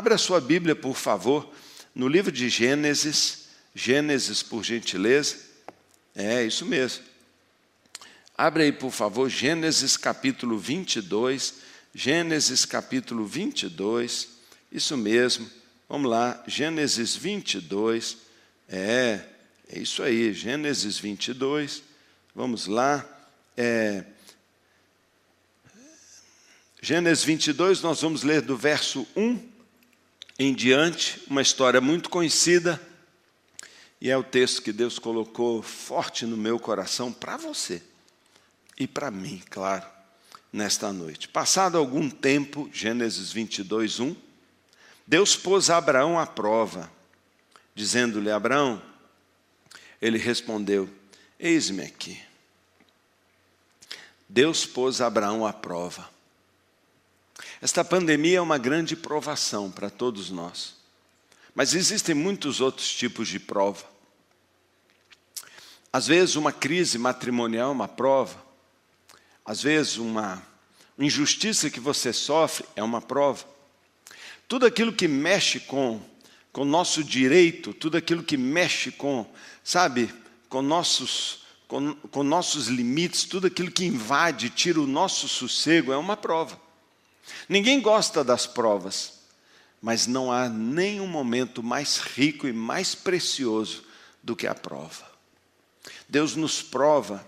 Abra sua Bíblia, por favor, no livro de Gênesis. Gênesis, por gentileza. É, isso mesmo. Abre aí, por favor, Gênesis capítulo 22. Gênesis capítulo 22. Isso mesmo. Vamos lá, Gênesis 22. É, é isso aí, Gênesis 22. Vamos lá. É, Gênesis 22, nós vamos ler do verso 1 em diante, uma história muito conhecida, e é o texto que Deus colocou forte no meu coração para você e para mim, claro, nesta noite. Passado algum tempo, Gênesis 22, 1, Deus pôs Abraão à prova, dizendo-lhe: Abraão, ele respondeu: Eis-me aqui. Deus pôs Abraão à prova. Esta pandemia é uma grande provação para todos nós. Mas existem muitos outros tipos de prova. Às vezes, uma crise matrimonial é uma prova. Às vezes, uma injustiça que você sofre é uma prova. Tudo aquilo que mexe com com nosso direito, tudo aquilo que mexe com, sabe, com nossos com, com nossos limites, tudo aquilo que invade, tira o nosso sossego, é uma prova. Ninguém gosta das provas, mas não há nenhum momento mais rico e mais precioso do que a prova. Deus nos prova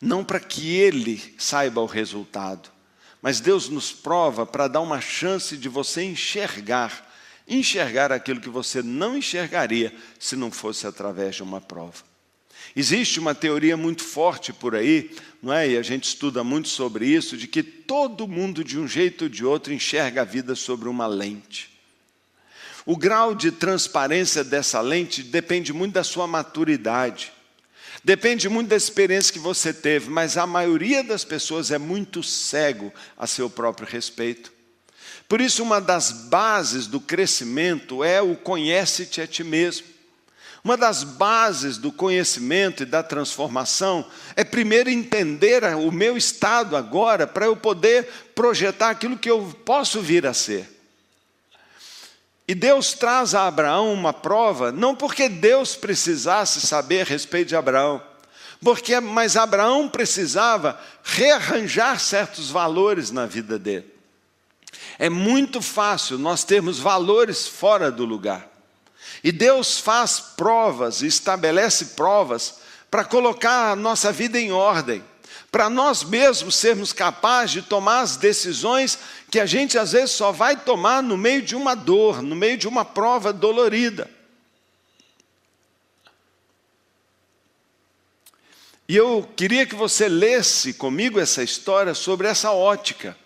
não para que Ele saiba o resultado, mas Deus nos prova para dar uma chance de você enxergar, enxergar aquilo que você não enxergaria se não fosse através de uma prova. Existe uma teoria muito forte por aí, não é? E a gente estuda muito sobre isso, de que todo mundo de um jeito ou de outro enxerga a vida sobre uma lente. O grau de transparência dessa lente depende muito da sua maturidade. Depende muito da experiência que você teve, mas a maioria das pessoas é muito cego a seu próprio respeito. Por isso, uma das bases do crescimento é o conhece-te a ti mesmo. Uma das bases do conhecimento e da transformação é primeiro entender o meu estado agora, para eu poder projetar aquilo que eu posso vir a ser. E Deus traz a Abraão uma prova, não porque Deus precisasse saber a respeito de Abraão, porque mas Abraão precisava rearranjar certos valores na vida dele. É muito fácil nós termos valores fora do lugar. E Deus faz provas, estabelece provas para colocar a nossa vida em ordem, para nós mesmos sermos capazes de tomar as decisões que a gente às vezes só vai tomar no meio de uma dor, no meio de uma prova dolorida. E eu queria que você lesse comigo essa história sobre essa ótica,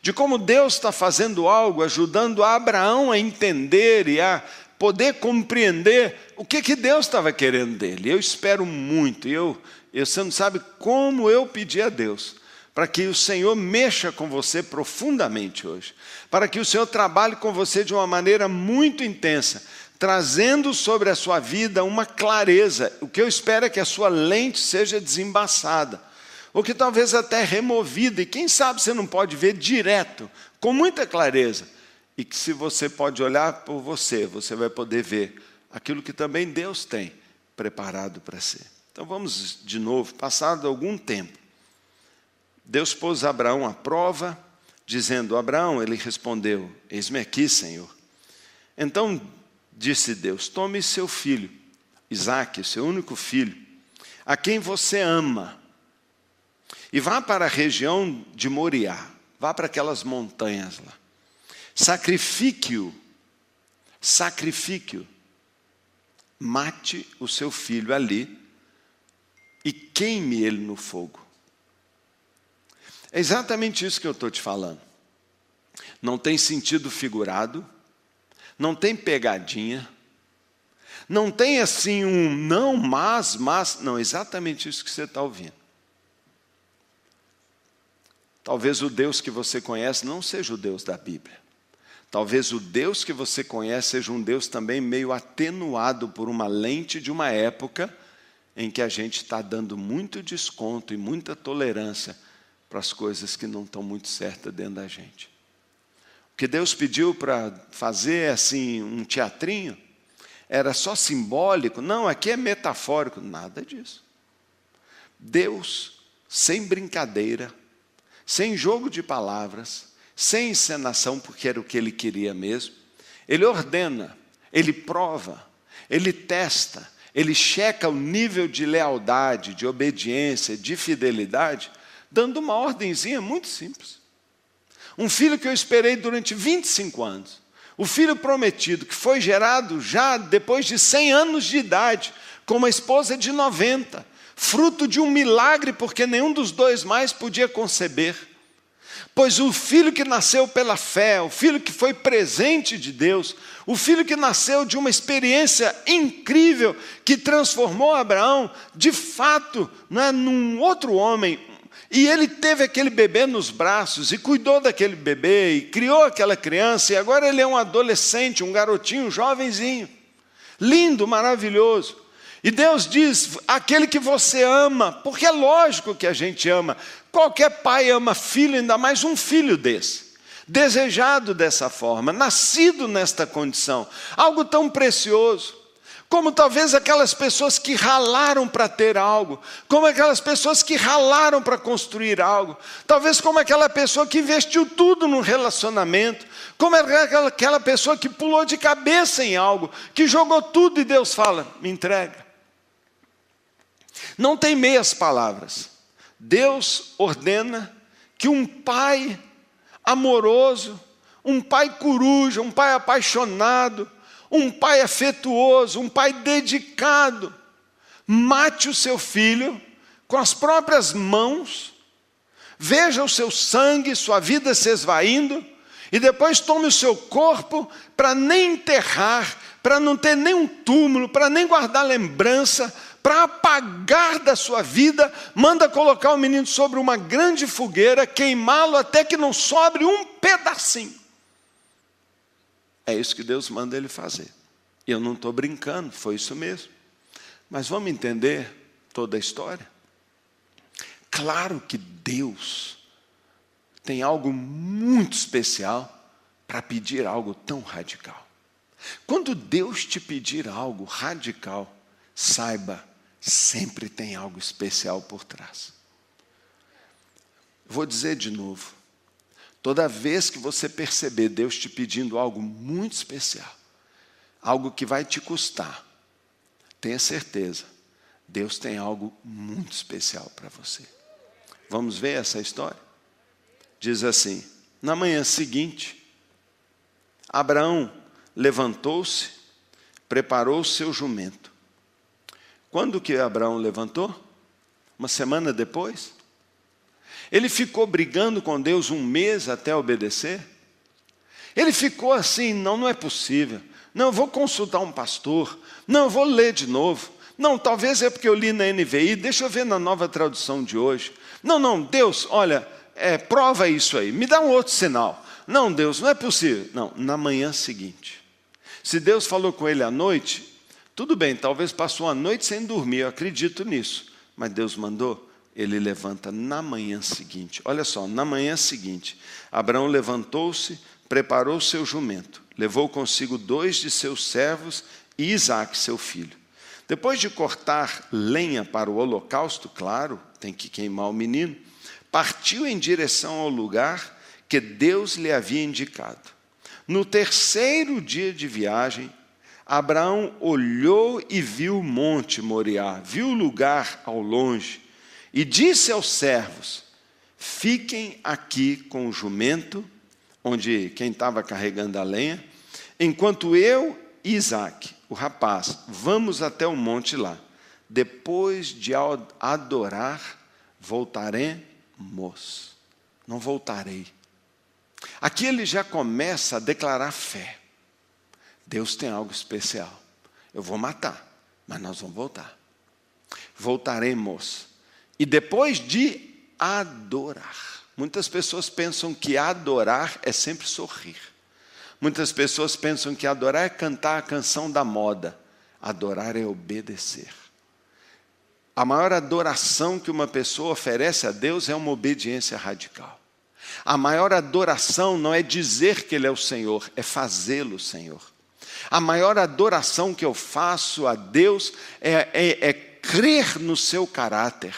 de como Deus está fazendo algo, ajudando Abraão a entender e a poder compreender o que, que Deus estava querendo dele. Eu espero muito, eu, eu, você não sabe como eu pedi a Deus para que o Senhor mexa com você profundamente hoje, para que o Senhor trabalhe com você de uma maneira muito intensa, trazendo sobre a sua vida uma clareza. O que eu espero é que a sua lente seja desembaçada, ou que talvez até removida, e quem sabe você não pode ver direto, com muita clareza e que se você pode olhar por você, você vai poder ver aquilo que também Deus tem preparado para ser. Então vamos de novo, passado algum tempo, Deus pôs Abraão à prova, dizendo: Abraão, ele respondeu: Eis-me aqui, Senhor. Então disse Deus: Tome seu filho, Isaque, seu único filho, a quem você ama, e vá para a região de Moriá, vá para aquelas montanhas lá. Sacrifique-o, sacrifique-o. Mate o seu filho ali e queime ele no fogo. É exatamente isso que eu estou te falando. Não tem sentido figurado, não tem pegadinha, não tem assim um não, mas, mas, não, exatamente isso que você está ouvindo. Talvez o Deus que você conhece não seja o Deus da Bíblia. Talvez o Deus que você conhece seja um Deus também meio atenuado por uma lente de uma época em que a gente está dando muito desconto e muita tolerância para as coisas que não estão muito certas dentro da gente. que Deus pediu para fazer assim um teatrinho, era só simbólico, não, aqui é metafórico, nada disso. Deus, sem brincadeira, sem jogo de palavras, sem encenação, porque era o que ele queria mesmo, ele ordena, ele prova, ele testa, ele checa o nível de lealdade, de obediência, de fidelidade, dando uma ordenzinha muito simples. Um filho que eu esperei durante 25 anos. O filho prometido, que foi gerado já depois de 100 anos de idade, com uma esposa de 90, fruto de um milagre, porque nenhum dos dois mais podia conceber. Pois o filho que nasceu pela fé, o filho que foi presente de Deus, o filho que nasceu de uma experiência incrível que transformou Abraão, de fato, não é, num outro homem, e ele teve aquele bebê nos braços e cuidou daquele bebê e criou aquela criança, e agora ele é um adolescente, um garotinho, um jovenzinho. Lindo, maravilhoso. E Deus diz: aquele que você ama, porque é lógico que a gente ama. Qualquer pai ama filho, ainda mais um filho desse. Desejado dessa forma, nascido nesta condição, algo tão precioso como talvez aquelas pessoas que ralaram para ter algo, como aquelas pessoas que ralaram para construir algo, talvez como aquela pessoa que investiu tudo no relacionamento, como aquela pessoa que pulou de cabeça em algo, que jogou tudo e Deus fala: me entrega. Não tem meias palavras. Deus ordena que um pai amoroso, um pai coruja, um pai apaixonado, um pai afetuoso, um pai dedicado, mate o seu filho com as próprias mãos, veja o seu sangue, sua vida se esvaindo, e depois tome o seu corpo para nem enterrar, para não ter nenhum túmulo, para nem guardar lembrança, para apagar da sua vida, manda colocar o menino sobre uma grande fogueira, queimá-lo até que não sobre um pedacinho. É isso que Deus manda ele fazer. E eu não estou brincando, foi isso mesmo. Mas vamos entender toda a história? Claro que Deus tem algo muito especial para pedir algo tão radical. Quando Deus te pedir algo radical, saiba, sempre tem algo especial por trás. Vou dizer de novo: Toda vez que você perceber Deus te pedindo algo muito especial, algo que vai te custar, tenha certeza, Deus tem algo muito especial para você. Vamos ver essa história? Diz assim: na manhã seguinte, Abraão levantou-se, preparou o seu jumento. Quando que Abraão levantou? Uma semana depois? Ele ficou brigando com Deus um mês até obedecer? Ele ficou assim, não, não é possível. Não, vou consultar um pastor. Não, vou ler de novo. Não, talvez é porque eu li na NVI, deixa eu ver na nova tradução de hoje. Não, não, Deus, olha, é, prova isso aí, me dá um outro sinal. Não, Deus, não é possível. Não, na manhã seguinte. Se Deus falou com ele à noite, tudo bem, talvez passou a noite sem dormir, eu acredito nisso. Mas Deus mandou, ele levanta na manhã seguinte. Olha só, na manhã seguinte, Abraão levantou-se, preparou seu jumento, levou consigo dois de seus servos e Isaac, seu filho. Depois de cortar lenha para o holocausto, claro, tem que queimar o menino, partiu em direção ao lugar que Deus lhe havia indicado. No terceiro dia de viagem, Abraão olhou e viu o monte Moriá, viu o lugar ao longe e disse aos servos: Fiquem aqui com o jumento, onde quem estava carregando a lenha, enquanto eu e Isaac, o rapaz, vamos até o monte lá. Depois de adorar, voltaremos. Não voltarei. Aqui ele já começa a declarar fé. Deus tem algo especial. Eu vou matar, mas nós vamos voltar. Voltaremos. E depois de adorar. Muitas pessoas pensam que adorar é sempre sorrir. Muitas pessoas pensam que adorar é cantar a canção da moda. Adorar é obedecer. A maior adoração que uma pessoa oferece a Deus é uma obediência radical. A maior adoração não é dizer que Ele é o Senhor, é fazê-lo Senhor. A maior adoração que eu faço a Deus é, é, é crer no seu caráter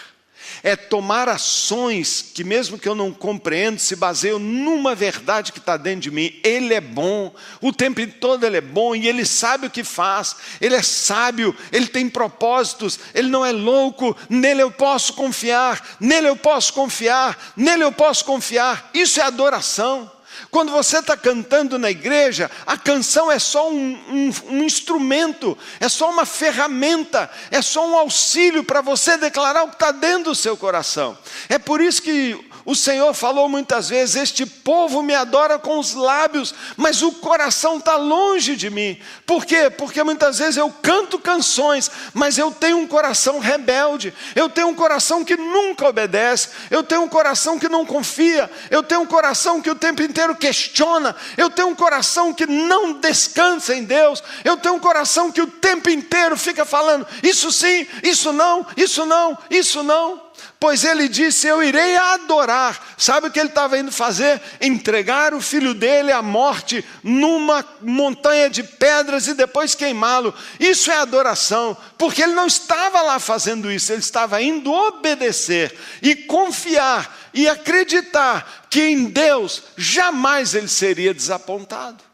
é tomar ações que, mesmo que eu não compreenda, se baseiam numa verdade que está dentro de mim. Ele é bom, o tempo todo ele é bom e ele sabe o que faz, ele é sábio, ele tem propósitos, ele não é louco, nele eu posso confiar, nele eu posso confiar, nele eu posso confiar. Isso é adoração. Quando você está cantando na igreja, a canção é só um, um, um, instrumento, é só uma ferramenta, é só um auxílio para você declarar o que está dentro do seu coração. É por isso que o Senhor falou muitas vezes: Este povo me adora com os lábios, mas o coração está longe de mim. Por quê? Porque muitas vezes eu canto canções, mas eu tenho um coração rebelde, eu tenho um coração que nunca obedece, eu tenho um coração que não confia, eu tenho um coração que o tempo inteiro questiona, eu tenho um coração que não descansa em Deus, eu tenho um coração que o tempo inteiro fica falando: Isso sim, isso não, isso não, isso não pois ele disse: Eu irei adorar. Sabe o que ele estava indo fazer? Entregar o filho dele à morte numa montanha de pedras e depois queimá-lo. Isso é adoração, porque ele não estava lá fazendo isso, ele estava indo obedecer e confiar e acreditar que em Deus jamais ele seria desapontado.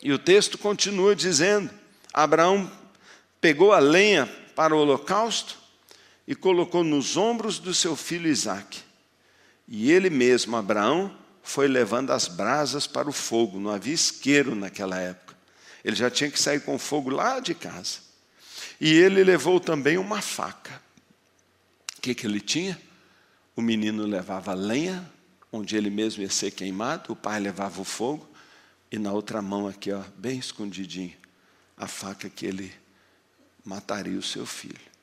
E o texto continua dizendo: Abraão pegou a lenha para o holocausto e colocou nos ombros do seu filho Isaque. E ele mesmo, Abraão, foi levando as brasas para o fogo, não havia isqueiro naquela época. Ele já tinha que sair com fogo lá de casa. E ele levou também uma faca. O que, que ele tinha? O menino levava lenha, onde ele mesmo ia ser queimado, o pai levava o fogo, e na outra mão aqui, ó, bem escondidinho, a faca que ele mataria o seu filho.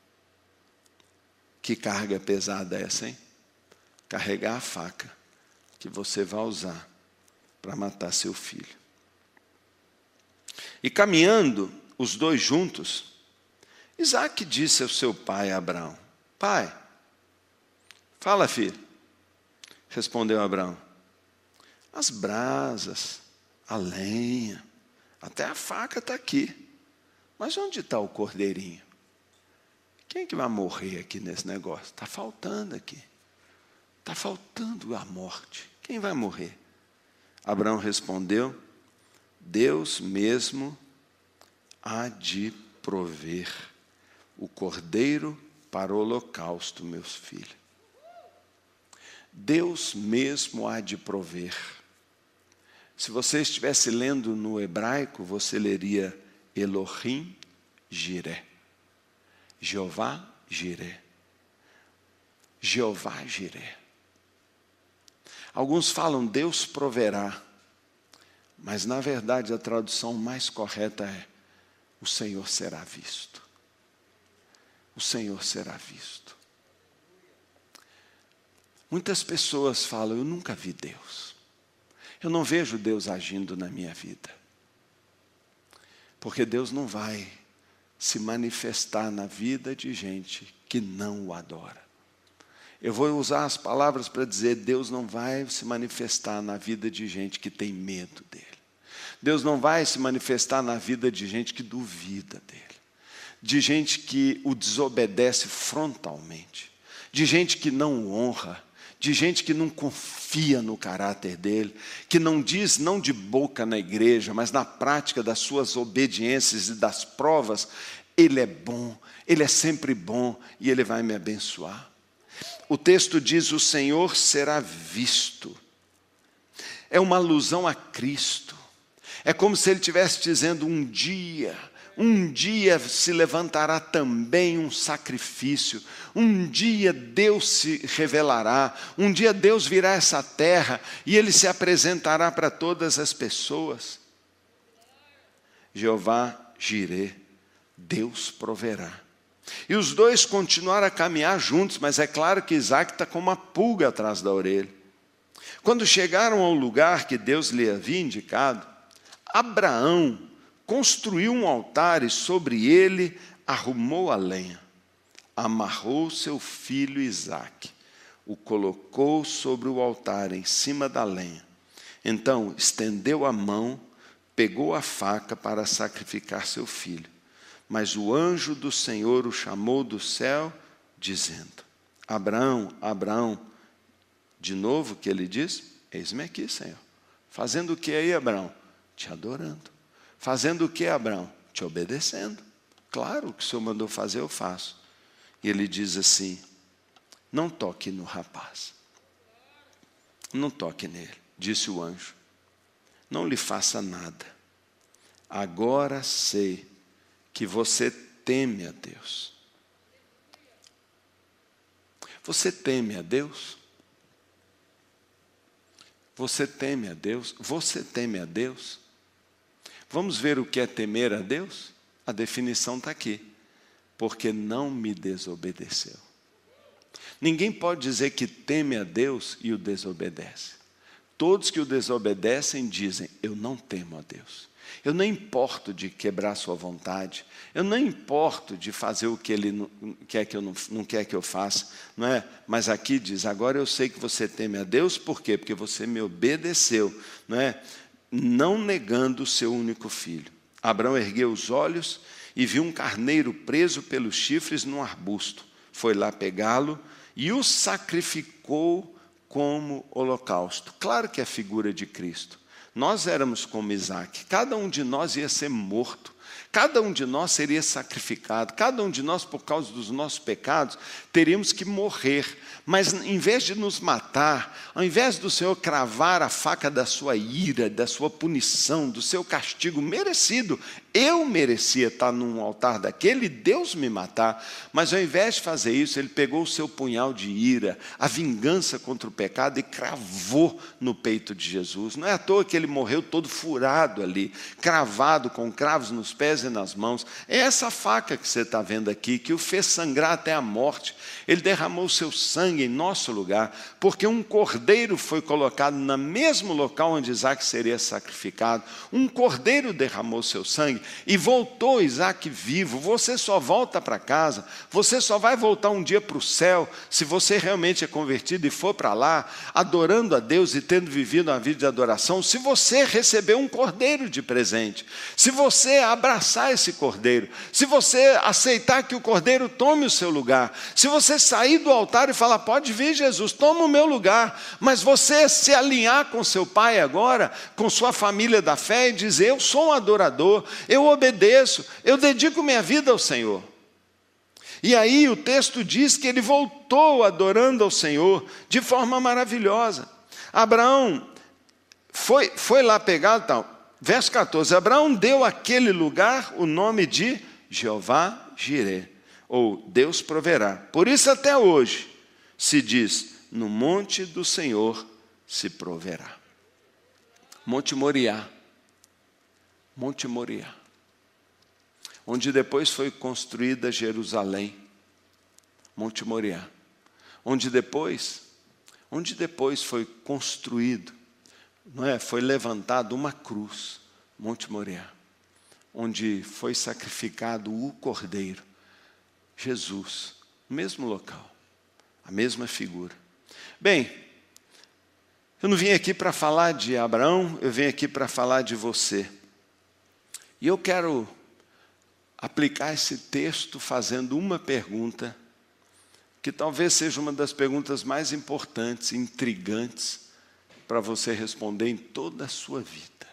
Que carga pesada é essa, hein? Carregar a faca que você vai usar para matar seu filho. E caminhando os dois juntos, Isaac disse ao seu pai Abraão: Pai, fala, filho. Respondeu Abraão: As brasas, a lenha, até a faca está aqui. Mas onde está o cordeirinho? Quem é que vai morrer aqui nesse negócio? Está faltando aqui. Está faltando a morte. Quem vai morrer? Abraão respondeu: Deus mesmo há de prover o cordeiro para o holocausto, meus filhos. Deus mesmo há de prover. Se você estivesse lendo no hebraico, você leria Elohim Jireh. Jeová Jiré. Jeová Jiré. Alguns falam Deus proverá, mas na verdade a tradução mais correta é o Senhor será visto. O Senhor será visto. Muitas pessoas falam: Eu nunca vi Deus. Eu não vejo Deus agindo na minha vida. Porque Deus não vai se manifestar na vida de gente que não o adora. Eu vou usar as palavras para dizer: Deus não vai se manifestar na vida de gente que tem medo dele. Deus não vai se manifestar na vida de gente que duvida dele, de gente que o desobedece frontalmente, de gente que não o honra, de gente que não confia no caráter dele, que não diz não de boca na igreja, mas na prática das suas obediências e das provas, ele é bom, ele é sempre bom e ele vai me abençoar. O texto diz: O Senhor será visto. É uma alusão a Cristo. É como se ele estivesse dizendo: um dia um dia se levantará também um sacrifício, um dia Deus se revelará, um dia Deus virá a essa terra e ele se apresentará para todas as pessoas. Jeová Jireh, Deus proverá. E os dois continuaram a caminhar juntos, mas é claro que Isaac está com uma pulga atrás da orelha. Quando chegaram ao lugar que Deus lhe havia indicado, Abraão construiu um altar e sobre ele arrumou a lenha, amarrou seu filho Isaque, o colocou sobre o altar em cima da lenha. Então estendeu a mão, pegou a faca para sacrificar seu filho. Mas o anjo do Senhor o chamou do céu, dizendo: Abraão, Abraão. De novo que ele diz: Eis-me aqui, Senhor. Fazendo o que aí, Abraão? Te adorando. Fazendo o que, Abraão? Te obedecendo. Claro, o que o Senhor mandou fazer, eu faço. E ele diz assim: Não toque no rapaz. Não toque nele, disse o anjo. Não lhe faça nada. Agora sei que você teme a Deus. Você teme a Deus? Você teme a Deus? Você teme a Deus? Vamos ver o que é temer a Deus? A definição está aqui. Porque não me desobedeceu. Ninguém pode dizer que teme a Deus e o desobedece. Todos que o desobedecem dizem: Eu não temo a Deus. Eu não importo de quebrar sua vontade. Eu não importo de fazer o que ele não quer que eu não, não quer que eu faça, não é? Mas aqui diz: agora eu sei que você teme a Deus, por quê? Porque você me obedeceu, não é? Não negando o seu único filho. Abraão ergueu os olhos e viu um carneiro preso pelos chifres num arbusto. Foi lá pegá-lo e o sacrificou como holocausto. Claro que é figura de Cristo. Nós éramos como Isaac, cada um de nós ia ser morto, cada um de nós seria sacrificado, cada um de nós, por causa dos nossos pecados, teríamos que morrer. Mas em vez de nos matar, ao invés do Senhor cravar a faca da sua ira, da sua punição, do seu castigo merecido, eu merecia estar num altar daquele, Deus me matar, mas ao invés de fazer isso, ele pegou o seu punhal de ira, a vingança contra o pecado e cravou no peito de Jesus. Não é à toa que ele morreu todo furado ali, cravado com cravos nos pés e nas mãos. É essa faca que você está vendo aqui, que o fez sangrar até a morte. Ele derramou seu sangue em nosso lugar, porque um cordeiro foi colocado no mesmo local onde Isaac seria sacrificado. Um cordeiro derramou seu sangue e voltou Isaac vivo. Você só volta para casa, você só vai voltar um dia para o céu se você realmente é convertido e for para lá, adorando a Deus e tendo vivido uma vida de adoração. Se você receber um cordeiro de presente, se você abraçar esse cordeiro, se você aceitar que o cordeiro tome o seu lugar, se você sair do altar e falar: pode vir, Jesus, toma o meu lugar, mas você se alinhar com seu pai agora, com sua família da fé e dizer: eu sou um adorador, eu obedeço, eu dedico minha vida ao Senhor. E aí o texto diz que ele voltou adorando ao Senhor de forma maravilhosa. Abraão foi, foi lá pegar, então, verso 14: Abraão deu àquele lugar o nome de Jeová Jireh, ou Deus proverá. Por isso, até hoje, se diz: no monte do Senhor se proverá. Monte Moriá. Monte Moriá onde depois foi construída Jerusalém, Monte Moriá, onde depois, onde depois foi construído, não é, foi levantada uma cruz, Monte Moriá, onde foi sacrificado o Cordeiro, Jesus, no mesmo local, a mesma figura. Bem, eu não vim aqui para falar de Abraão, eu vim aqui para falar de você. E eu quero aplicar esse texto fazendo uma pergunta, que talvez seja uma das perguntas mais importantes, intrigantes, para você responder em toda a sua vida.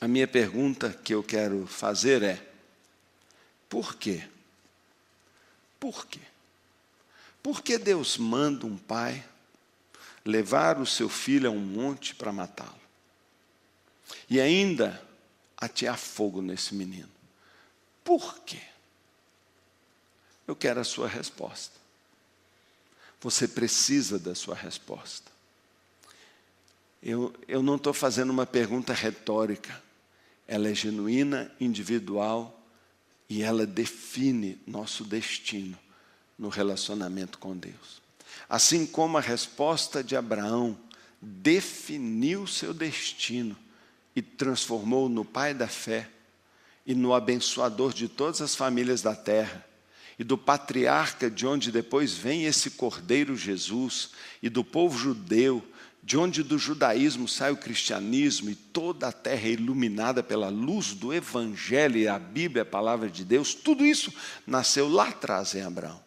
A minha pergunta que eu quero fazer é: por quê? Por quê? Por que Deus manda um pai levar o seu filho a um monte para matá-lo? E ainda atear fogo nesse menino? Por quê? Eu quero a sua resposta. Você precisa da sua resposta. Eu, eu não estou fazendo uma pergunta retórica. Ela é genuína, individual e ela define nosso destino no relacionamento com Deus. Assim como a resposta de Abraão definiu seu destino e transformou no pai da fé, e no abençoador de todas as famílias da terra. e do patriarca de onde depois vem esse cordeiro Jesus, e do povo judeu, de onde do judaísmo sai o cristianismo e toda a terra é iluminada pela luz do evangelho e a Bíblia, a palavra de Deus, tudo isso nasceu lá atrás em Abraão.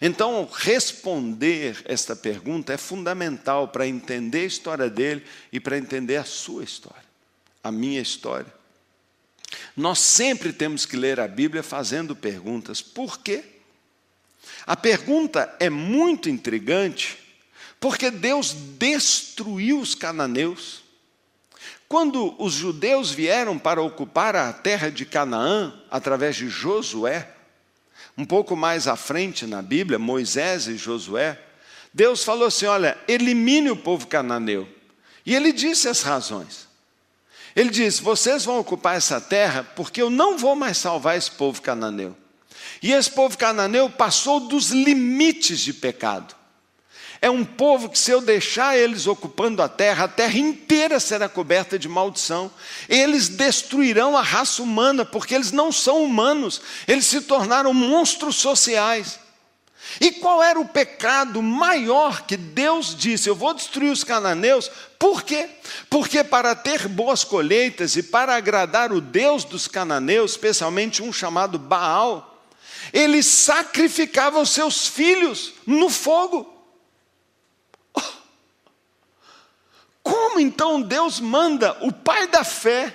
Então, responder esta pergunta é fundamental para entender a história dele e para entender a sua história, a minha história. Nós sempre temos que ler a Bíblia fazendo perguntas. Por quê? A pergunta é muito intrigante, porque Deus destruiu os cananeus. Quando os judeus vieram para ocupar a terra de Canaã, através de Josué, um pouco mais à frente na Bíblia, Moisés e Josué, Deus falou assim: olha, elimine o povo cananeu. E ele disse as razões. Ele diz: vocês vão ocupar essa terra porque eu não vou mais salvar esse povo cananeu. E esse povo cananeu passou dos limites de pecado. É um povo que, se eu deixar eles ocupando a terra, a terra inteira será coberta de maldição. Eles destruirão a raça humana, porque eles não são humanos, eles se tornaram monstros sociais. E qual era o pecado maior que Deus disse: Eu vou destruir os cananeus? Por quê? Porque para ter boas colheitas e para agradar o Deus dos cananeus, especialmente um chamado Baal, eles sacrificavam seus filhos no fogo. Como então Deus manda o pai da fé,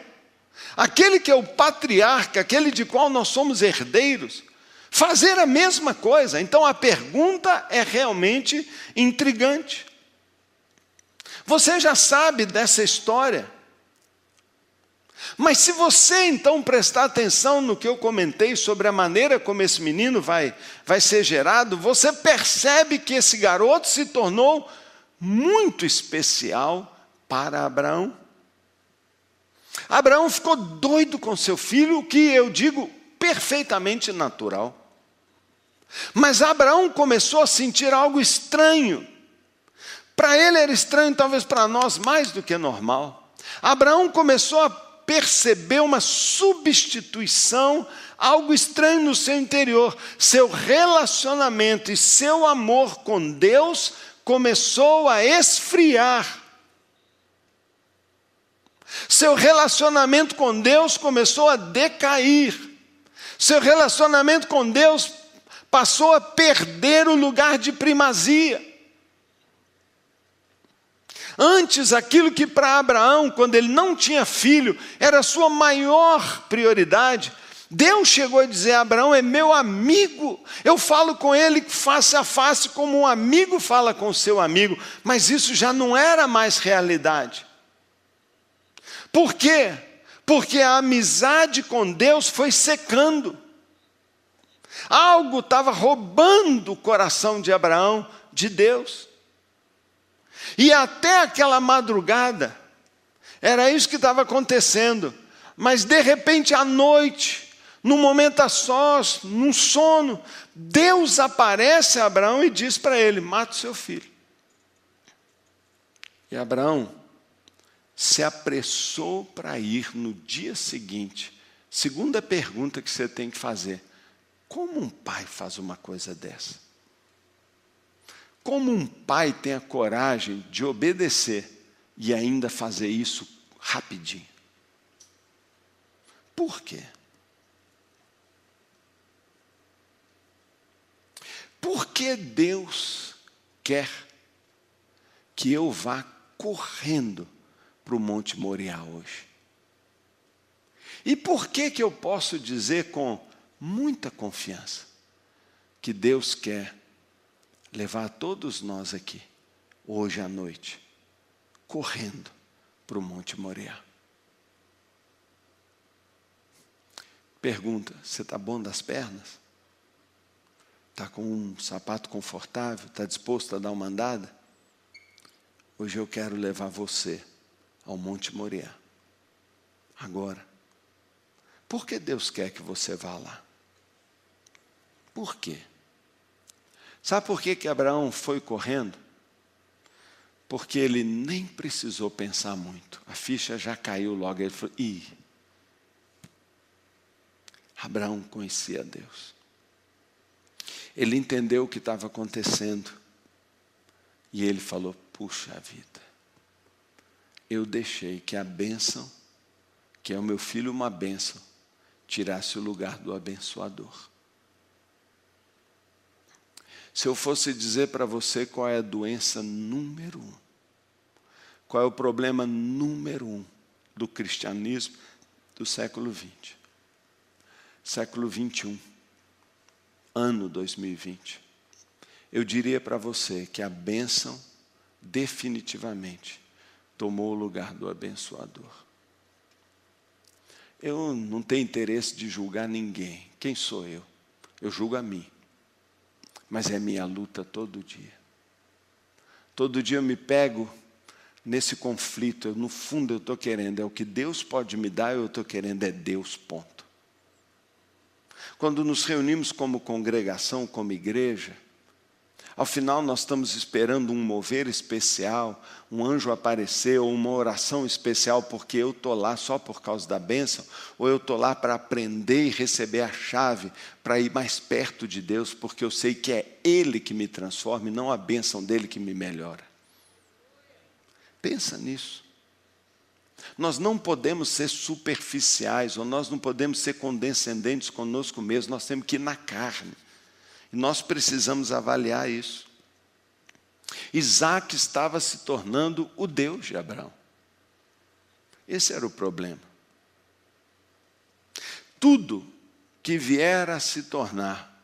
aquele que é o patriarca, aquele de qual nós somos herdeiros, fazer a mesma coisa? Então a pergunta é realmente intrigante. Você já sabe dessa história. Mas se você então prestar atenção no que eu comentei sobre a maneira como esse menino vai, vai ser gerado, você percebe que esse garoto se tornou muito especial para Abraão. Abraão ficou doido com seu filho, o que eu digo perfeitamente natural. Mas Abraão começou a sentir algo estranho. Para ele era estranho, talvez para nós mais do que normal. Abraão começou a perceber uma substituição, algo estranho no seu interior. Seu relacionamento e seu amor com Deus começou a esfriar. Seu relacionamento com Deus começou a decair. Seu relacionamento com Deus passou a perder o lugar de primazia. Antes, aquilo que para Abraão, quando ele não tinha filho, era sua maior prioridade, Deus chegou a dizer: Abraão é meu amigo, eu falo com ele face a face, como um amigo fala com seu amigo, mas isso já não era mais realidade. Por quê? Porque a amizade com Deus foi secando. Algo estava roubando o coração de Abraão de Deus. E até aquela madrugada, era isso que estava acontecendo. Mas de repente, à noite, num momento a sós, num sono, Deus aparece a Abraão e diz para ele: mata o seu filho. E Abraão se apressou para ir no dia seguinte. Segunda pergunta que você tem que fazer: como um pai faz uma coisa dessa? Como um pai tem a coragem de obedecer e ainda fazer isso rapidinho? Por quê? Por que Deus quer que eu vá correndo para o Monte Moriá hoje. E por que que eu posso dizer com muita confiança que Deus quer levar todos nós aqui hoje à noite correndo para o Monte Moriá? Pergunta: você está bom das pernas? Está com um sapato confortável? Está disposto a dar uma andada? Hoje eu quero levar você ao Monte Moriá. Agora. Por que Deus quer que você vá lá? Por quê? Sabe por que, que Abraão foi correndo? Porque ele nem precisou pensar muito. A ficha já caiu logo. Ele falou: Ih. Abraão conhecia Deus. Ele entendeu o que estava acontecendo. E ele falou: Puxa vida, eu deixei que a bênção, que é o meu filho uma bênção, tirasse o lugar do abençoador. Se eu fosse dizer para você qual é a doença número um, qual é o problema número um do cristianismo do século XX, século 21, ano 2020, eu diria para você que a bênção definitivamente tomou o lugar do abençoador. Eu não tenho interesse de julgar ninguém. Quem sou eu? Eu julgo a mim. Mas é minha luta todo dia. Todo dia eu me pego nesse conflito. Eu, no fundo eu estou querendo, é o que Deus pode me dar, eu estou querendo é Deus, ponto. Quando nos reunimos como congregação, como igreja, ao final, nós estamos esperando um mover especial, um anjo aparecer, ou uma oração especial, porque eu estou lá só por causa da bênção, ou eu estou lá para aprender e receber a chave para ir mais perto de Deus, porque eu sei que é Ele que me transforma e não a bênção dele que me melhora. Pensa nisso. Nós não podemos ser superficiais, ou nós não podemos ser condescendentes conosco mesmos, nós temos que ir na carne. E nós precisamos avaliar isso. Isaac estava se tornando o Deus de Abraão. Esse era o problema. Tudo que vier a se tornar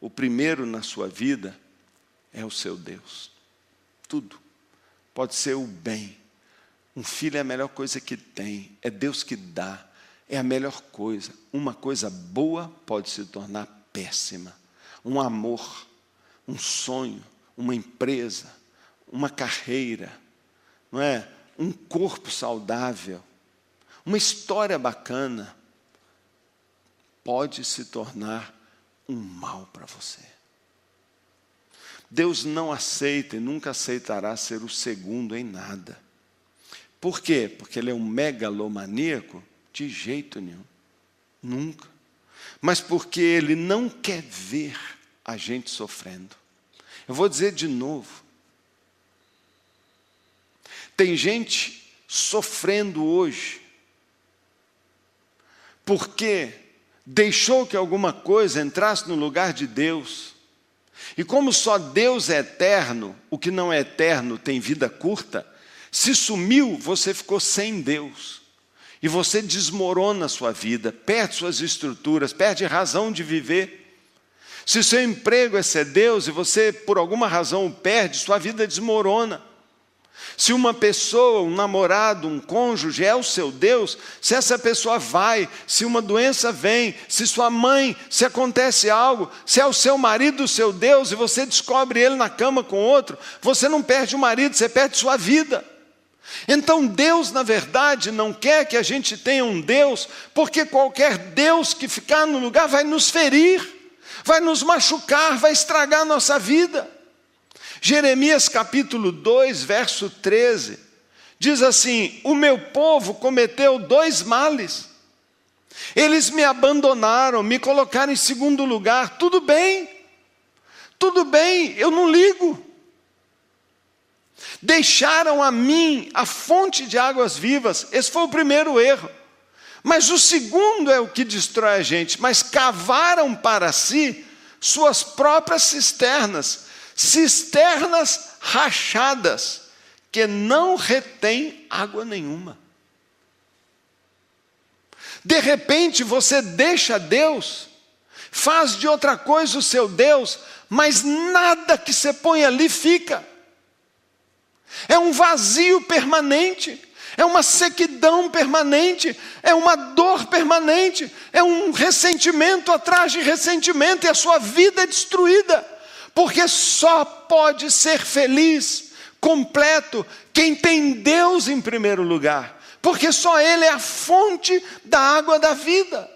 o primeiro na sua vida é o seu Deus. Tudo. Pode ser o bem. Um filho é a melhor coisa que tem. É Deus que dá. É a melhor coisa. Uma coisa boa pode se tornar péssima um amor, um sonho, uma empresa, uma carreira, não é? Um corpo saudável, uma história bacana, pode se tornar um mal para você. Deus não aceita e nunca aceitará ser o segundo em nada. Por quê? Porque ele é um megalomaníaco? De jeito nenhum. Nunca. Mas porque ele não quer ver a gente sofrendo. Eu vou dizer de novo. Tem gente sofrendo hoje, porque deixou que alguma coisa entrasse no lugar de Deus. E como só Deus é eterno, o que não é eterno tem vida curta, se sumiu, você ficou sem Deus. E você desmorona a sua vida, perde suas estruturas, perde razão de viver. Se seu emprego é ser Deus e você, por alguma razão, o perde, sua vida desmorona. Se uma pessoa, um namorado, um cônjuge é o seu Deus, se essa pessoa vai, se uma doença vem, se sua mãe, se acontece algo, se é o seu marido o seu Deus e você descobre ele na cama com outro, você não perde o marido, você perde sua vida. Então Deus, na verdade, não quer que a gente tenha um Deus, porque qualquer Deus que ficar no lugar vai nos ferir vai nos machucar, vai estragar a nossa vida. Jeremias capítulo 2, verso 13, diz assim: O meu povo cometeu dois males. Eles me abandonaram, me colocaram em segundo lugar. Tudo bem, tudo bem, eu não ligo. Deixaram a mim a fonte de águas vivas, esse foi o primeiro erro. Mas o segundo é o que destrói a gente, mas cavaram para si suas próprias cisternas, cisternas rachadas, que não retém água nenhuma. De repente você deixa Deus, faz de outra coisa o seu Deus, mas nada que você põe ali fica. É um vazio permanente é uma sequidão permanente, é uma dor permanente, é um ressentimento atrás de ressentimento e a sua vida é destruída, porque só pode ser feliz, completo, quem tem Deus em primeiro lugar, porque só Ele é a fonte da água da vida.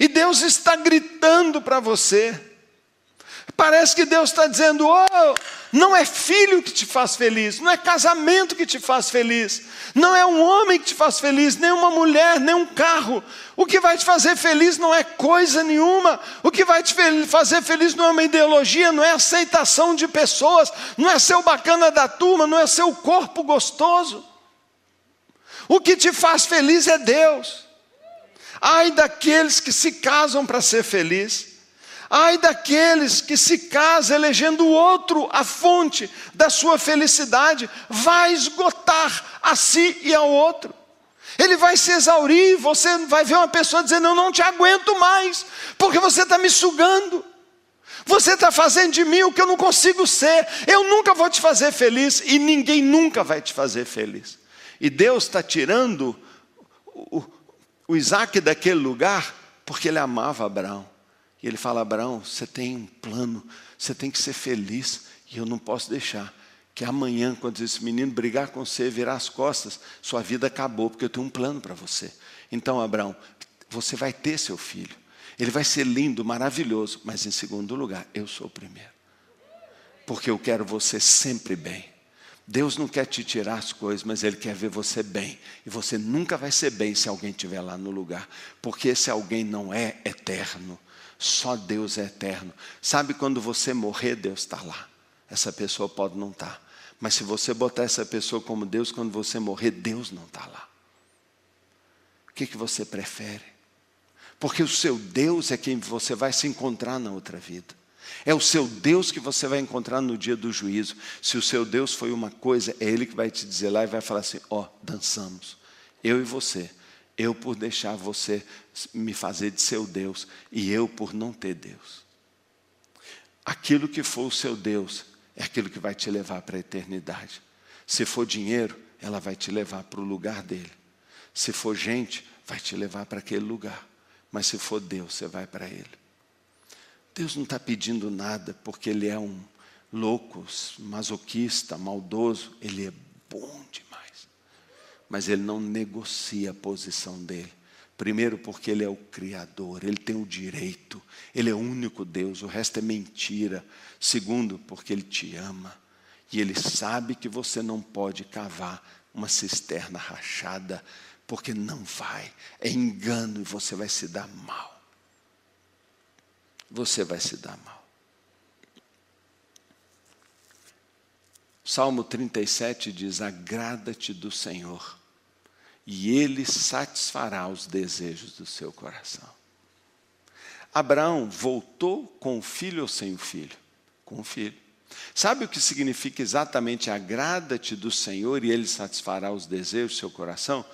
E Deus está gritando para você, parece que Deus está dizendo: Oh, Não é filho que te faz feliz, não é casamento que te faz feliz, não é um homem que te faz feliz, nem uma mulher, nem um carro. O que vai te fazer feliz não é coisa nenhuma. O que vai te fazer feliz não é uma ideologia, não é aceitação de pessoas, não é ser o bacana da turma, não é ser o corpo gostoso. O que te faz feliz é Deus. Ai daqueles que se casam para ser feliz. Ai daqueles que se casam elegendo o outro a fonte da sua felicidade, vai esgotar a si e ao outro. Ele vai se exaurir, você vai ver uma pessoa dizendo: Eu não te aguento mais, porque você está me sugando. Você está fazendo de mim o que eu não consigo ser. Eu nunca vou te fazer feliz e ninguém nunca vai te fazer feliz. E Deus está tirando o, o Isaac daquele lugar porque ele amava Abraão. E ele fala: Abraão, você tem um plano, você tem que ser feliz, e eu não posso deixar que amanhã, quando esse menino brigar com você, virar as costas, sua vida acabou, porque eu tenho um plano para você. Então, Abraão, você vai ter seu filho. Ele vai ser lindo, maravilhoso, mas em segundo lugar, eu sou o primeiro. Porque eu quero você sempre bem. Deus não quer te tirar as coisas, mas Ele quer ver você bem. E você nunca vai ser bem se alguém estiver lá no lugar, porque esse alguém não é eterno. Só Deus é eterno. Sabe quando você morrer, Deus está lá. Essa pessoa pode não estar. Tá. Mas se você botar essa pessoa como Deus, quando você morrer, Deus não está lá. O que, que você prefere? Porque o seu Deus é quem você vai se encontrar na outra vida. É o seu Deus que você vai encontrar no dia do juízo. Se o seu Deus foi uma coisa, é Ele que vai te dizer lá e vai falar assim: ó, oh, dançamos. Eu e você eu por deixar você me fazer de seu Deus e eu por não ter Deus. Aquilo que for o seu Deus é aquilo que vai te levar para a eternidade. Se for dinheiro, ela vai te levar para o lugar dele. Se for gente, vai te levar para aquele lugar. Mas se for Deus, você vai para ele. Deus não está pedindo nada porque ele é um louco, masoquista, maldoso. Ele é bom demais mas ele não negocia a posição dele. Primeiro, porque ele é o Criador, ele tem o direito, ele é o único Deus, o resto é mentira. Segundo, porque ele te ama e ele sabe que você não pode cavar uma cisterna rachada, porque não vai, é engano e você vai se dar mal. Você vai se dar mal. Salmo 37 diz: Agrada-te do Senhor e ele satisfará os desejos do seu coração. Abraão voltou com o filho ou sem o filho? Com o filho. Sabe o que significa exatamente agrada-te do Senhor e ele satisfará os desejos do seu coração?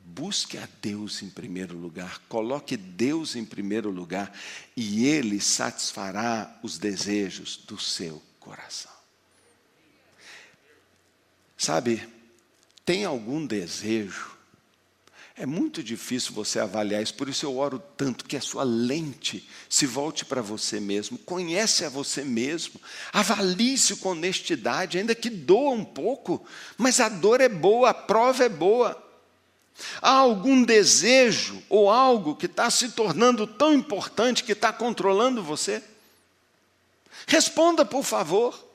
Busque a Deus em primeiro lugar, coloque Deus em primeiro lugar e ele satisfará os desejos do seu coração. Sabe, tem algum desejo, é muito difícil você avaliar isso, por isso eu oro tanto que a sua lente se volte para você mesmo, conhece a você mesmo, avalie-se com honestidade, ainda que doa um pouco, mas a dor é boa, a prova é boa. Há algum desejo ou algo que está se tornando tão importante que está controlando você? Responda, por favor.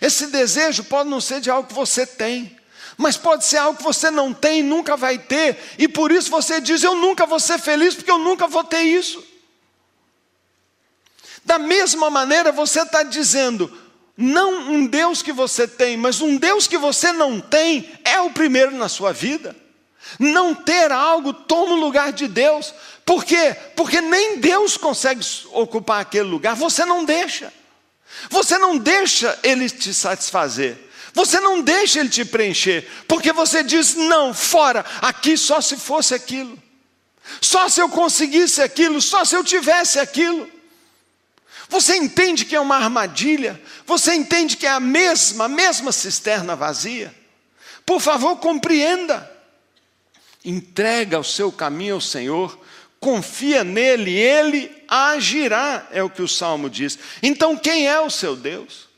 Esse desejo pode não ser de algo que você tem, mas pode ser algo que você não tem e nunca vai ter, e por isso você diz: Eu nunca vou ser feliz porque eu nunca vou ter isso. Da mesma maneira, você está dizendo, não um Deus que você tem, mas um Deus que você não tem, é o primeiro na sua vida. Não ter algo toma o lugar de Deus. Por quê? Porque nem Deus consegue ocupar aquele lugar, você não deixa. Você não deixa ele te satisfazer. Você não deixa ele te preencher, porque você diz: não, fora, aqui só se fosse aquilo, só se eu conseguisse aquilo, só se eu tivesse aquilo. Você entende que é uma armadilha? Você entende que é a mesma, a mesma cisterna vazia? Por favor, compreenda. Entrega o seu caminho ao Senhor, confia nele, ele agirá, é o que o salmo diz. Então, quem é o seu Deus?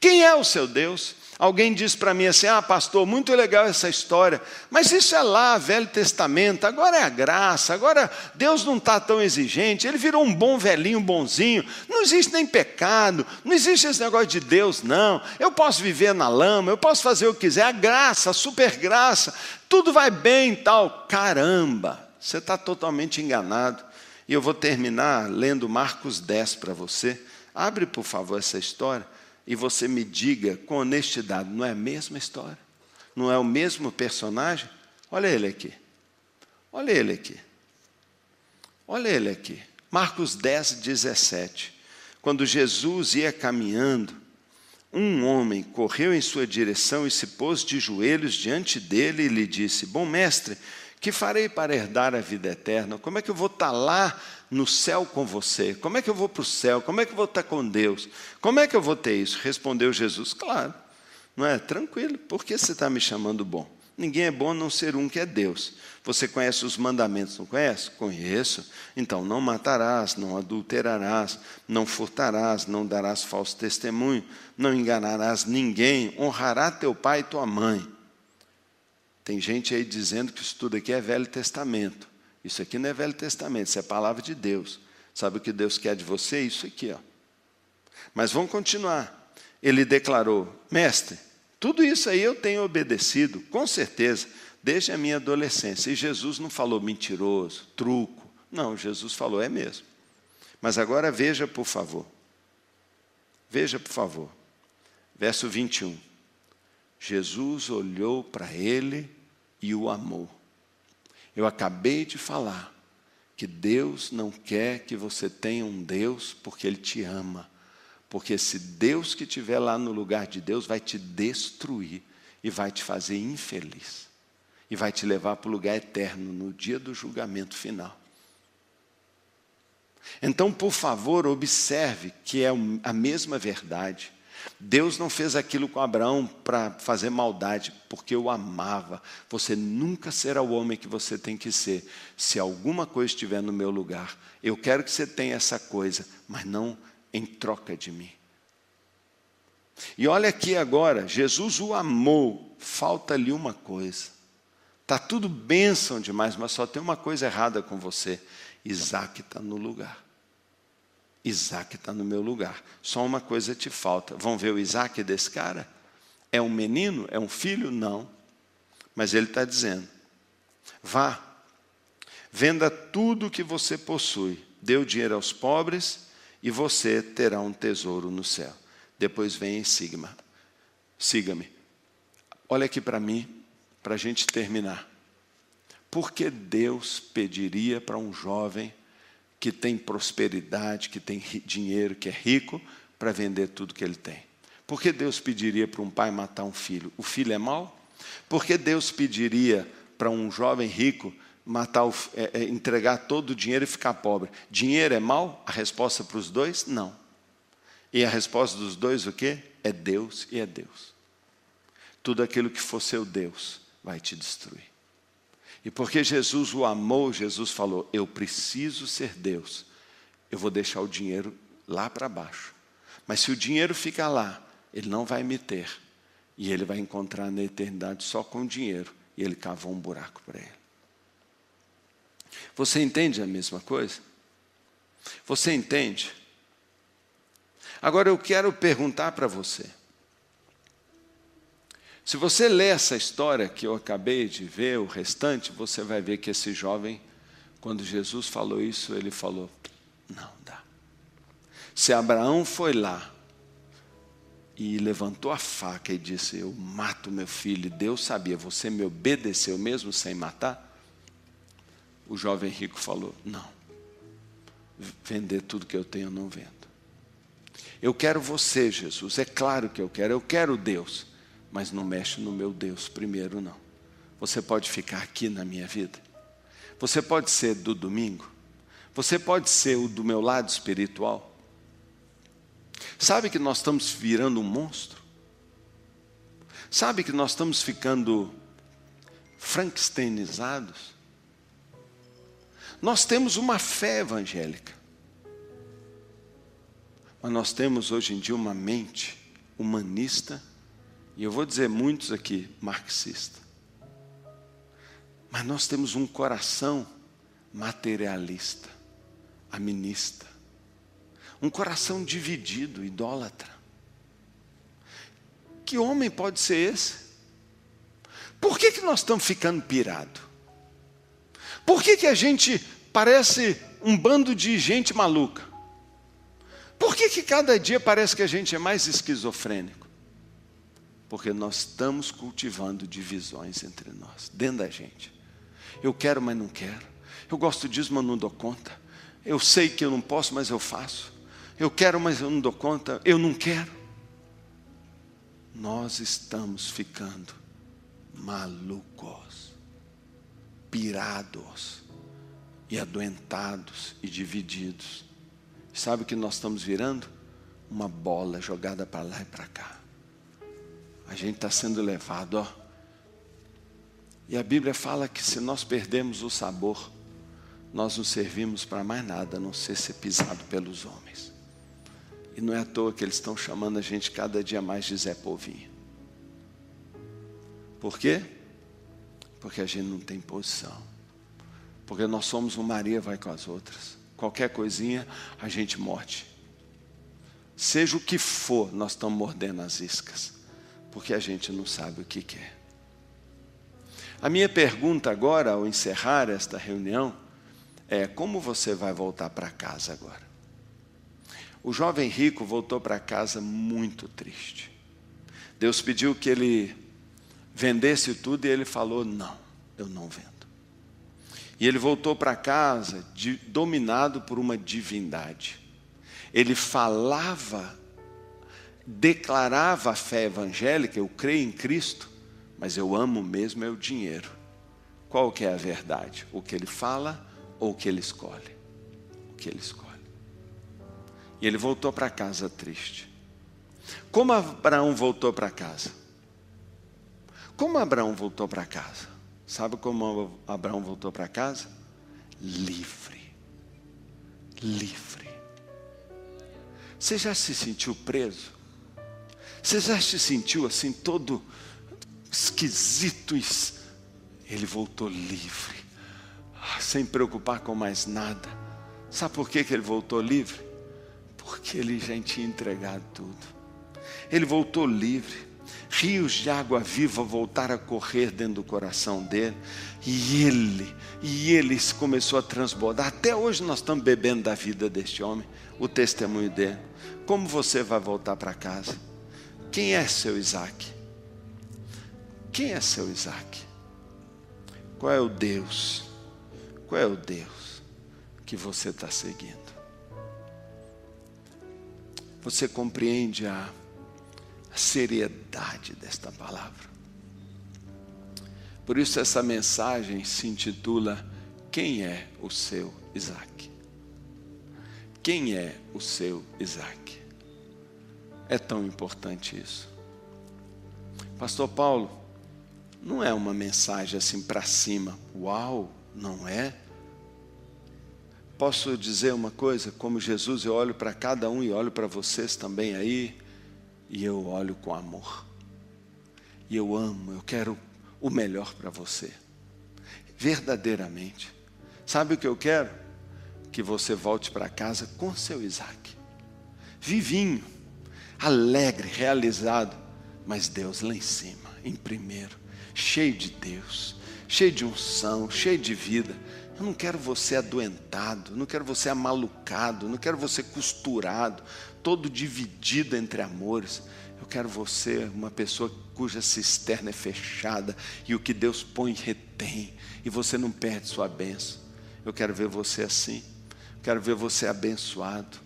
Quem é o seu Deus? Alguém diz para mim assim: ah, pastor, muito legal essa história, mas isso é lá, Velho Testamento, agora é a graça, agora Deus não está tão exigente, ele virou um bom velhinho bonzinho, não existe nem pecado, não existe esse negócio de Deus, não. Eu posso viver na lama, eu posso fazer o que quiser, a graça, a super graça, tudo vai bem e tal. Caramba, você está totalmente enganado. E eu vou terminar lendo Marcos 10 para você. Abre, por favor, essa história e você me diga com honestidade: não é a mesma história? Não é o mesmo personagem? Olha ele aqui. Olha ele aqui. Olha ele aqui. Marcos 10, 17. Quando Jesus ia caminhando, um homem correu em sua direção e se pôs de joelhos diante dele e lhe disse: Bom mestre, que farei para herdar a vida eterna? Como é que eu vou estar lá no céu com você? Como é que eu vou para o céu? Como é que eu vou estar com Deus? Como é que eu vou ter isso? Respondeu Jesus: Claro, não é? Tranquilo, por que você está me chamando bom? Ninguém é bom a não ser um que é Deus. Você conhece os mandamentos, não conhece? Conheço. Então, não matarás, não adulterarás, não furtarás, não darás falso testemunho, não enganarás ninguém, honrará teu pai e tua mãe. Tem gente aí dizendo que isso tudo aqui é Velho Testamento. Isso aqui não é Velho Testamento, isso é palavra de Deus. Sabe o que Deus quer de você? Isso aqui, ó. Mas vamos continuar. Ele declarou: Mestre, tudo isso aí eu tenho obedecido, com certeza, desde a minha adolescência. E Jesus não falou mentiroso, truco. Não, Jesus falou: é mesmo. Mas agora veja, por favor. Veja, por favor. Verso 21. Jesus olhou para ele e o amou. Eu acabei de falar que Deus não quer que você tenha um Deus porque Ele te ama. Porque esse Deus que estiver lá no lugar de Deus vai te destruir e vai te fazer infeliz. E vai te levar para o lugar eterno no dia do julgamento final. Então, por favor, observe que é a mesma verdade. Deus não fez aquilo com Abraão para fazer maldade, porque o amava. Você nunca será o homem que você tem que ser, se alguma coisa estiver no meu lugar. Eu quero que você tenha essa coisa, mas não em troca de mim. E olha aqui agora, Jesus o amou, falta-lhe uma coisa. Está tudo bênção demais, mas só tem uma coisa errada com você: Isaac está no lugar. Isaac está no meu lugar. Só uma coisa te falta. Vão ver o Isaac desse cara? É um menino? É um filho? Não. Mas ele está dizendo: vá, venda tudo o que você possui, dê o dinheiro aos pobres e você terá um tesouro no céu. Depois vem e siga-me. Siga-me. Olha aqui para mim, para a gente terminar. Por que Deus pediria para um jovem que tem prosperidade, que tem dinheiro, que é rico, para vender tudo que ele tem. Por que Deus pediria para um pai matar um filho? O filho é mau? Por que Deus pediria para um jovem rico matar o, é, é, entregar todo o dinheiro e ficar pobre? Dinheiro é mau? A resposta para os dois? Não. E a resposta dos dois o quê? É Deus e é Deus. Tudo aquilo que for seu Deus vai te destruir. E porque Jesus o amou, Jesus falou: Eu preciso ser Deus. Eu vou deixar o dinheiro lá para baixo. Mas se o dinheiro ficar lá, ele não vai me ter. E ele vai encontrar na eternidade só com o dinheiro. E ele cavou um buraco para ele. Você entende a mesma coisa? Você entende? Agora eu quero perguntar para você. Se você ler essa história que eu acabei de ver, o restante, você vai ver que esse jovem, quando Jesus falou isso, ele falou: não dá. Se Abraão foi lá e levantou a faca e disse: Eu mato meu filho, Deus sabia, você me obedeceu mesmo sem matar? O jovem rico falou: Não, vender tudo que eu tenho eu não vendo. Eu quero você, Jesus, é claro que eu quero, eu quero Deus mas não mexe no meu Deus primeiro, não. Você pode ficar aqui na minha vida. Você pode ser do domingo. Você pode ser o do meu lado espiritual. Sabe que nós estamos virando um monstro? Sabe que nós estamos ficando frankensteinizados? Nós temos uma fé evangélica. Mas nós temos hoje em dia uma mente humanista e eu vou dizer muitos aqui, marxista. Mas nós temos um coração materialista, aminista. Um coração dividido, idólatra. Que homem pode ser esse? Por que, que nós estamos ficando pirados? Por que, que a gente parece um bando de gente maluca? Por que, que cada dia parece que a gente é mais esquizofrênico? Porque nós estamos cultivando divisões entre nós, dentro da gente. Eu quero, mas não quero. Eu gosto disso, mas não dou conta. Eu sei que eu não posso, mas eu faço. Eu quero, mas eu não dou conta. Eu não quero. Nós estamos ficando malucos, pirados e adoentados e divididos. Sabe o que nós estamos virando? Uma bola jogada para lá e para cá. A gente está sendo levado, ó. E a Bíblia fala que se nós perdemos o sabor, nós não servimos para mais nada, a não ser ser pisado pelos homens. E não é à toa que eles estão chamando a gente cada dia mais de Zé Povinho. Por quê? Porque a gente não tem posição. Porque nós somos um Maria vai com as outras. Qualquer coisinha a gente morde. Seja o que for, nós estamos mordendo as iscas. Porque a gente não sabe o que quer. É. A minha pergunta agora, ao encerrar esta reunião, é: como você vai voltar para casa agora? O jovem rico voltou para casa muito triste. Deus pediu que ele vendesse tudo e ele falou: Não, eu não vendo. E ele voltou para casa de, dominado por uma divindade. Ele falava, declarava a fé evangélica, eu creio em Cristo, mas eu amo mesmo é o dinheiro. Qual que é a verdade? O que ele fala ou o que ele escolhe? O que ele escolhe. E ele voltou para casa triste. Como Abraão voltou para casa? Como Abraão voltou para casa? Sabe como Abraão voltou para casa? Livre. Livre. Você já se sentiu preso? Você já se sentiu assim todo esquisito? Ele voltou livre, sem preocupar com mais nada. Sabe por que, que ele voltou livre? Porque ele já tinha entregado tudo. Ele voltou livre. Rios de água viva voltaram a correr dentro do coração dele. E ele, e ele começou a transbordar. Até hoje nós estamos bebendo da vida deste homem, o testemunho dele. Como você vai voltar para casa? Quem é seu Isaac? Quem é seu Isaac? Qual é o Deus? Qual é o Deus que você está seguindo? Você compreende a, seriedade desta palavra? Por isso, essa mensagem se intitula Quem é o seu Isaac? Quem é o seu Isaac? É tão importante isso. Pastor Paulo, não é uma mensagem assim para cima. Uau, não é? Posso dizer uma coisa? Como Jesus, eu olho para cada um e olho para vocês também aí, e eu olho com amor. E eu amo, eu quero o melhor para você. Verdadeiramente. Sabe o que eu quero? Que você volte para casa com seu Isaac. Vivinho, alegre, realizado, mas Deus lá em cima, em primeiro, cheio de Deus, cheio de unção, cheio de vida eu não quero você adoentado, não quero você amalucado, não quero você costurado, todo dividido entre amores. Eu quero você uma pessoa cuja cisterna é fechada e o que Deus põe retém e você não perde sua bênção. Eu quero ver você assim. Quero ver você abençoado.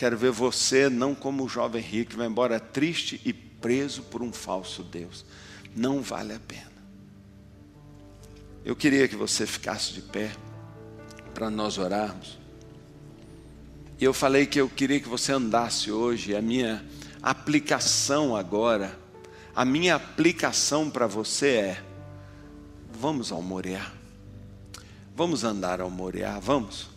Quero ver você não como o jovem rico que vai embora triste e preso por um falso Deus. Não vale a pena. Eu queria que você ficasse de pé para nós orarmos. E eu falei que eu queria que você andasse hoje, a minha aplicação agora, a minha aplicação para você é: vamos ao Moriá, vamos andar ao Moriá, vamos,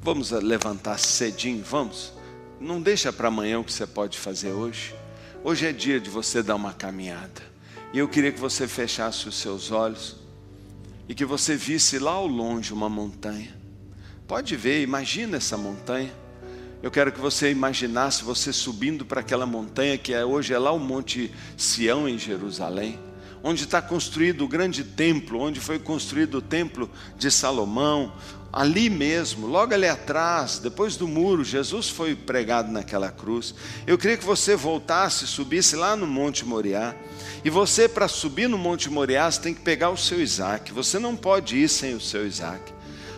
vamos levantar cedinho, vamos. Não deixa para amanhã o que você pode fazer hoje. Hoje é dia de você dar uma caminhada. E eu queria que você fechasse os seus olhos e que você visse lá ao longe uma montanha. Pode ver, imagina essa montanha. Eu quero que você imaginasse você subindo para aquela montanha que é, hoje é lá o Monte Sião em Jerusalém, onde está construído o grande templo, onde foi construído o templo de Salomão, ali mesmo, logo ali atrás, depois do muro, Jesus foi pregado naquela cruz. Eu queria que você voltasse, subisse lá no Monte Moriá. E você, para subir no Monte Moriá, você tem que pegar o seu Isaac. Você não pode ir sem o seu Isaac.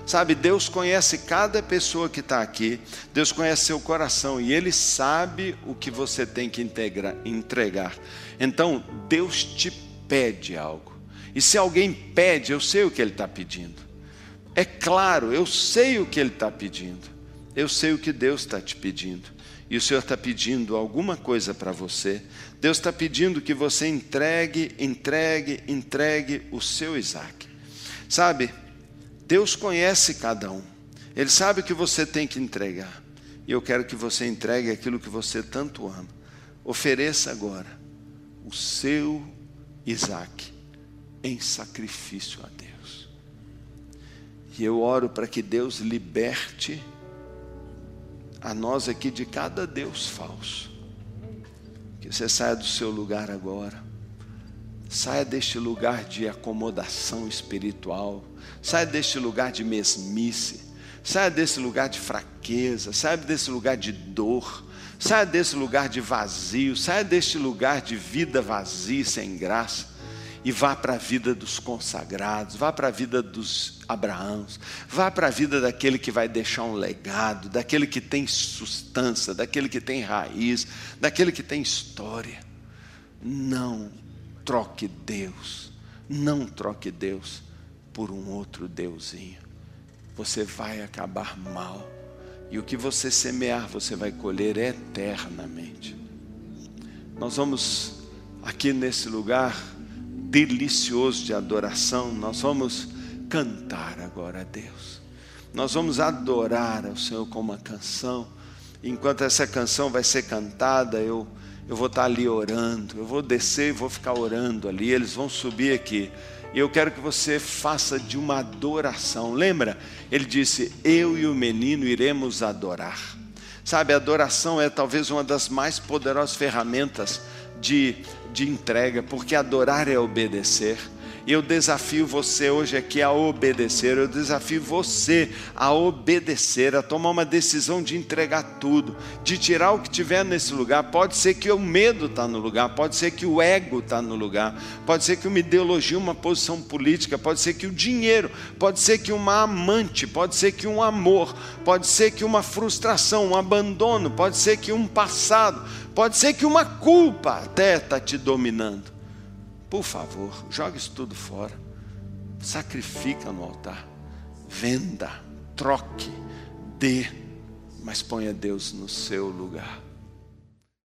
Sabe, Deus conhece cada pessoa que está aqui, Deus conhece seu coração e Ele sabe o que você tem que integrar, entregar. Então, Deus te pede algo. E se alguém pede, eu sei o que Ele está pedindo. É claro, eu sei o que Ele está pedindo. Eu sei o que Deus está te pedindo. E o Senhor está pedindo alguma coisa para você. Deus está pedindo que você entregue, entregue, entregue o seu Isaac. Sabe, Deus conhece cada um. Ele sabe o que você tem que entregar. E eu quero que você entregue aquilo que você tanto ama. Ofereça agora o seu Isaac em sacrifício a Deus. E eu oro para que Deus liberte a nós aqui de cada Deus falso. Que você saia do seu lugar agora. Saia deste lugar de acomodação espiritual. Saia deste lugar de mesmice. Saia desse lugar de fraqueza. Saia desse lugar de dor. Saia desse lugar de vazio. Saia deste lugar de vida vazia sem graça e vá para a vida dos consagrados, vá para a vida dos Abraãos, vá para a vida daquele que vai deixar um legado, daquele que tem substância, daquele que tem raiz, daquele que tem história. Não troque Deus, não troque Deus por um outro Deusinho. Você vai acabar mal. E o que você semear, você vai colher eternamente. Nós vamos aqui nesse lugar delicioso de adoração, nós vamos cantar agora a Deus. Nós vamos adorar ao Senhor com uma canção. Enquanto essa canção vai ser cantada, eu, eu vou estar ali orando. Eu vou descer e vou ficar orando ali. Eles vão subir aqui. E eu quero que você faça de uma adoração. Lembra? Ele disse: Eu e o menino iremos adorar. Sabe, a adoração é talvez uma das mais poderosas ferramentas de, de entrega, porque adorar é obedecer. Eu desafio você hoje aqui a obedecer, eu desafio você a obedecer, a tomar uma decisão de entregar tudo, de tirar o que tiver nesse lugar. Pode ser que o medo está no lugar, pode ser que o ego está no lugar, pode ser que uma ideologia, uma posição política, pode ser que o dinheiro, pode ser que uma amante, pode ser que um amor, pode ser que uma frustração, um abandono, pode ser que um passado, pode ser que uma culpa até está te dominando. Por favor, jogue isso tudo fora. Sacrifica no altar. Venda, troque, dê, mas ponha Deus no seu lugar.